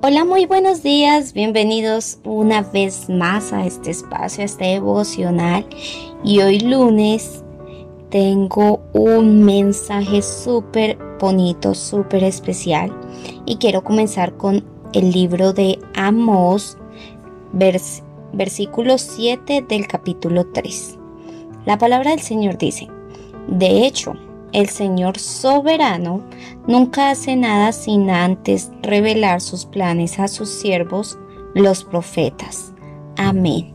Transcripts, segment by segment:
Hola, muy buenos días, bienvenidos una vez más a este espacio, a este devocional. Y hoy lunes tengo un mensaje súper bonito, súper especial. Y quiero comenzar con el libro de Amos, versículo 7 del capítulo 3. La palabra del Señor dice, de hecho, el Señor soberano nunca hace nada sin antes revelar sus planes a sus siervos, los profetas. Amén.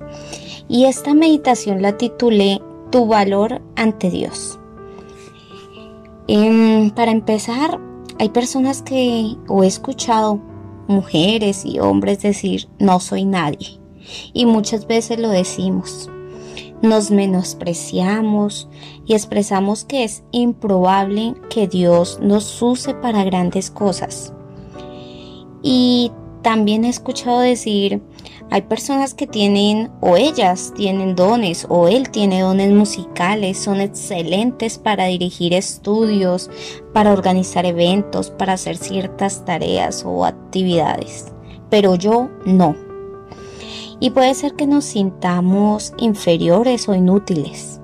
Y esta meditación la titulé Tu valor ante Dios. Em, para empezar, hay personas que o he escuchado mujeres y hombres decir no soy nadie. Y muchas veces lo decimos nos menospreciamos y expresamos que es improbable que Dios nos use para grandes cosas. Y también he escuchado decir, hay personas que tienen o ellas tienen dones o él tiene dones musicales, son excelentes para dirigir estudios, para organizar eventos, para hacer ciertas tareas o actividades, pero yo no y puede ser que nos sintamos inferiores o inútiles.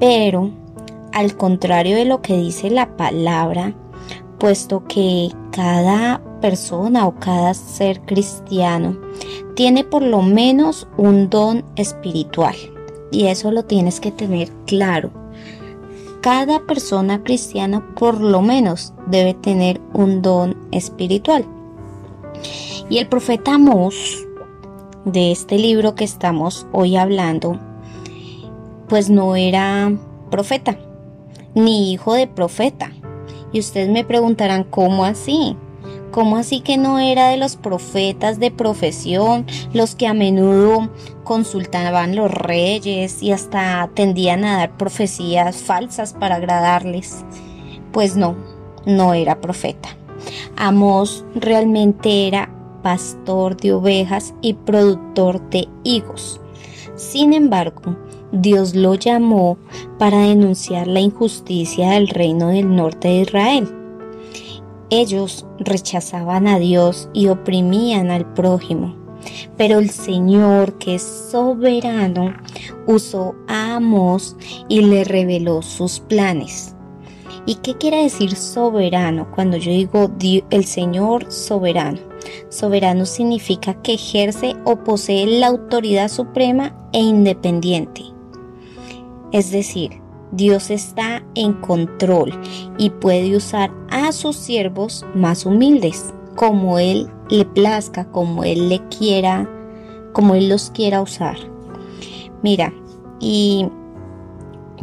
Pero, al contrario de lo que dice la palabra, puesto que cada persona o cada ser cristiano tiene por lo menos un don espiritual. Y eso lo tienes que tener claro. Cada persona cristiana por lo menos debe tener un don espiritual. Y el profeta Amós de este libro que estamos hoy hablando, pues no era profeta, ni hijo de profeta. Y ustedes me preguntarán, ¿cómo así? ¿Cómo así que no era de los profetas de profesión, los que a menudo consultaban los reyes y hasta tendían a dar profecías falsas para agradarles? Pues no, no era profeta. Amos realmente era pastor de ovejas y productor de higos. Sin embargo, Dios lo llamó para denunciar la injusticia del reino del norte de Israel. Ellos rechazaban a Dios y oprimían al prójimo. Pero el Señor, que es soberano, usó a Amos y le reveló sus planes. ¿Y qué quiere decir soberano cuando yo digo el Señor soberano? Soberano significa que ejerce o posee la autoridad suprema e independiente. Es decir, Dios está en control y puede usar a sus siervos más humildes, como Él le plazca, como Él le quiera, como Él los quiera usar. Mira, y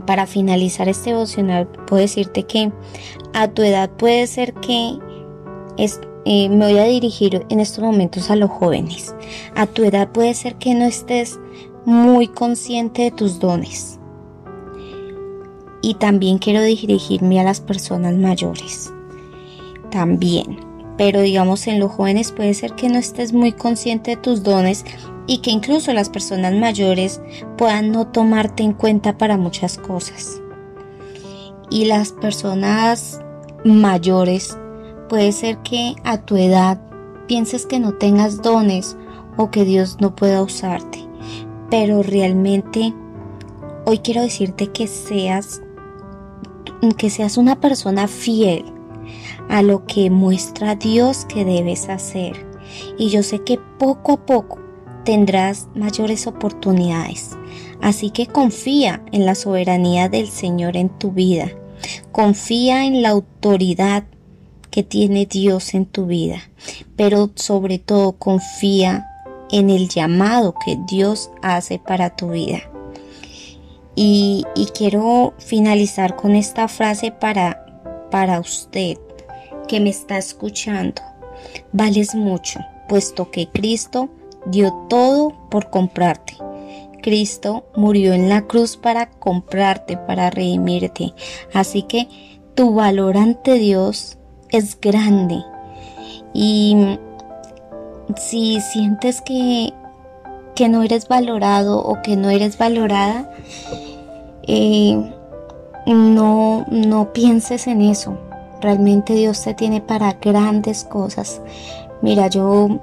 para finalizar este devocional, puedo decirte que a tu edad puede ser que es, eh, me voy a dirigir en estos momentos a los jóvenes. A tu edad puede ser que no estés muy consciente de tus dones. Y también quiero dirigirme a las personas mayores. También. Pero digamos en los jóvenes puede ser que no estés muy consciente de tus dones y que incluso las personas mayores puedan no tomarte en cuenta para muchas cosas. Y las personas mayores Puede ser que a tu edad pienses que no tengas dones o que Dios no pueda usarte, pero realmente hoy quiero decirte que seas que seas una persona fiel a lo que muestra Dios que debes hacer. Y yo sé que poco a poco tendrás mayores oportunidades. Así que confía en la soberanía del Señor en tu vida. Confía en la autoridad que tiene Dios en tu vida, pero sobre todo confía en el llamado que Dios hace para tu vida. Y, quiero finalizar con esta frase para, para usted que me está escuchando. Vales mucho, puesto que Cristo dio todo por comprarte. Cristo murió en la cruz para comprarte, para redimirte. Así que tu valor ante Dios es grande. Y si sientes que, que no eres valorado o que no eres valorada, eh, no, no pienses en eso. Realmente Dios te tiene para grandes cosas. Mira, yo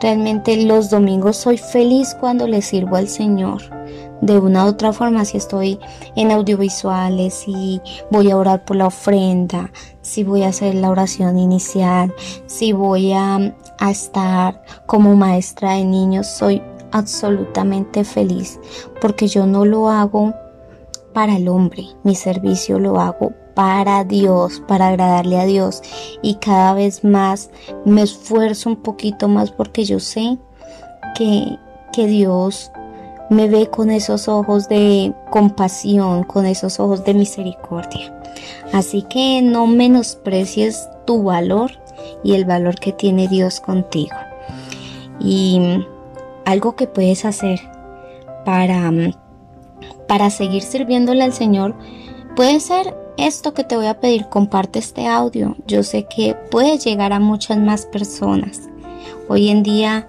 realmente los domingos soy feliz cuando le sirvo al Señor. De una u otra forma, si estoy en audiovisuales, si voy a orar por la ofrenda, si voy a hacer la oración inicial, si voy a, a estar como maestra de niños, soy absolutamente feliz porque yo no lo hago para el hombre, mi servicio lo hago para Dios, para agradarle a Dios y cada vez más me esfuerzo un poquito más porque yo sé que, que Dios me ve con esos ojos de compasión, con esos ojos de misericordia. Así que no menosprecies tu valor y el valor que tiene Dios contigo. Y algo que puedes hacer para, para seguir sirviéndole al Señor puede ser esto que te voy a pedir, comparte este audio. Yo sé que puede llegar a muchas más personas. Hoy en día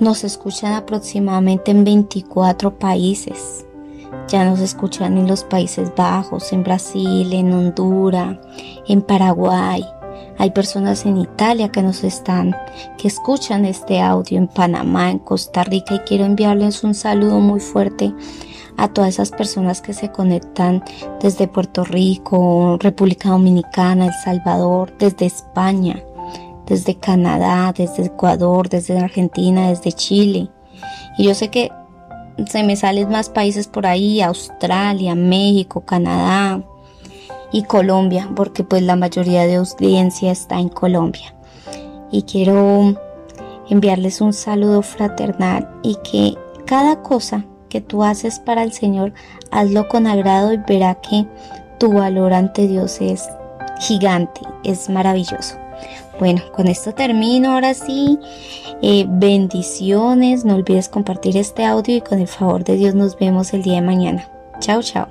nos escuchan aproximadamente en 24 países. Ya nos escuchan en los Países Bajos, en Brasil, en Honduras, en Paraguay, hay personas en Italia que nos están, que escuchan este audio en Panamá, en Costa Rica y quiero enviarles un saludo muy fuerte a todas esas personas que se conectan desde Puerto Rico, República Dominicana, El Salvador, desde España, desde Canadá, desde Ecuador, desde Argentina, desde Chile. Y yo sé que se me salen más países por ahí, Australia, México, Canadá, y Colombia, porque pues la mayoría de audiencia está en Colombia. Y quiero enviarles un saludo fraternal y que cada cosa que tú haces para el Señor, hazlo con agrado y verá que tu valor ante Dios es gigante, es maravilloso. Bueno, con esto termino ahora sí. Eh, bendiciones, no olvides compartir este audio y con el favor de Dios nos vemos el día de mañana. Chao, chao.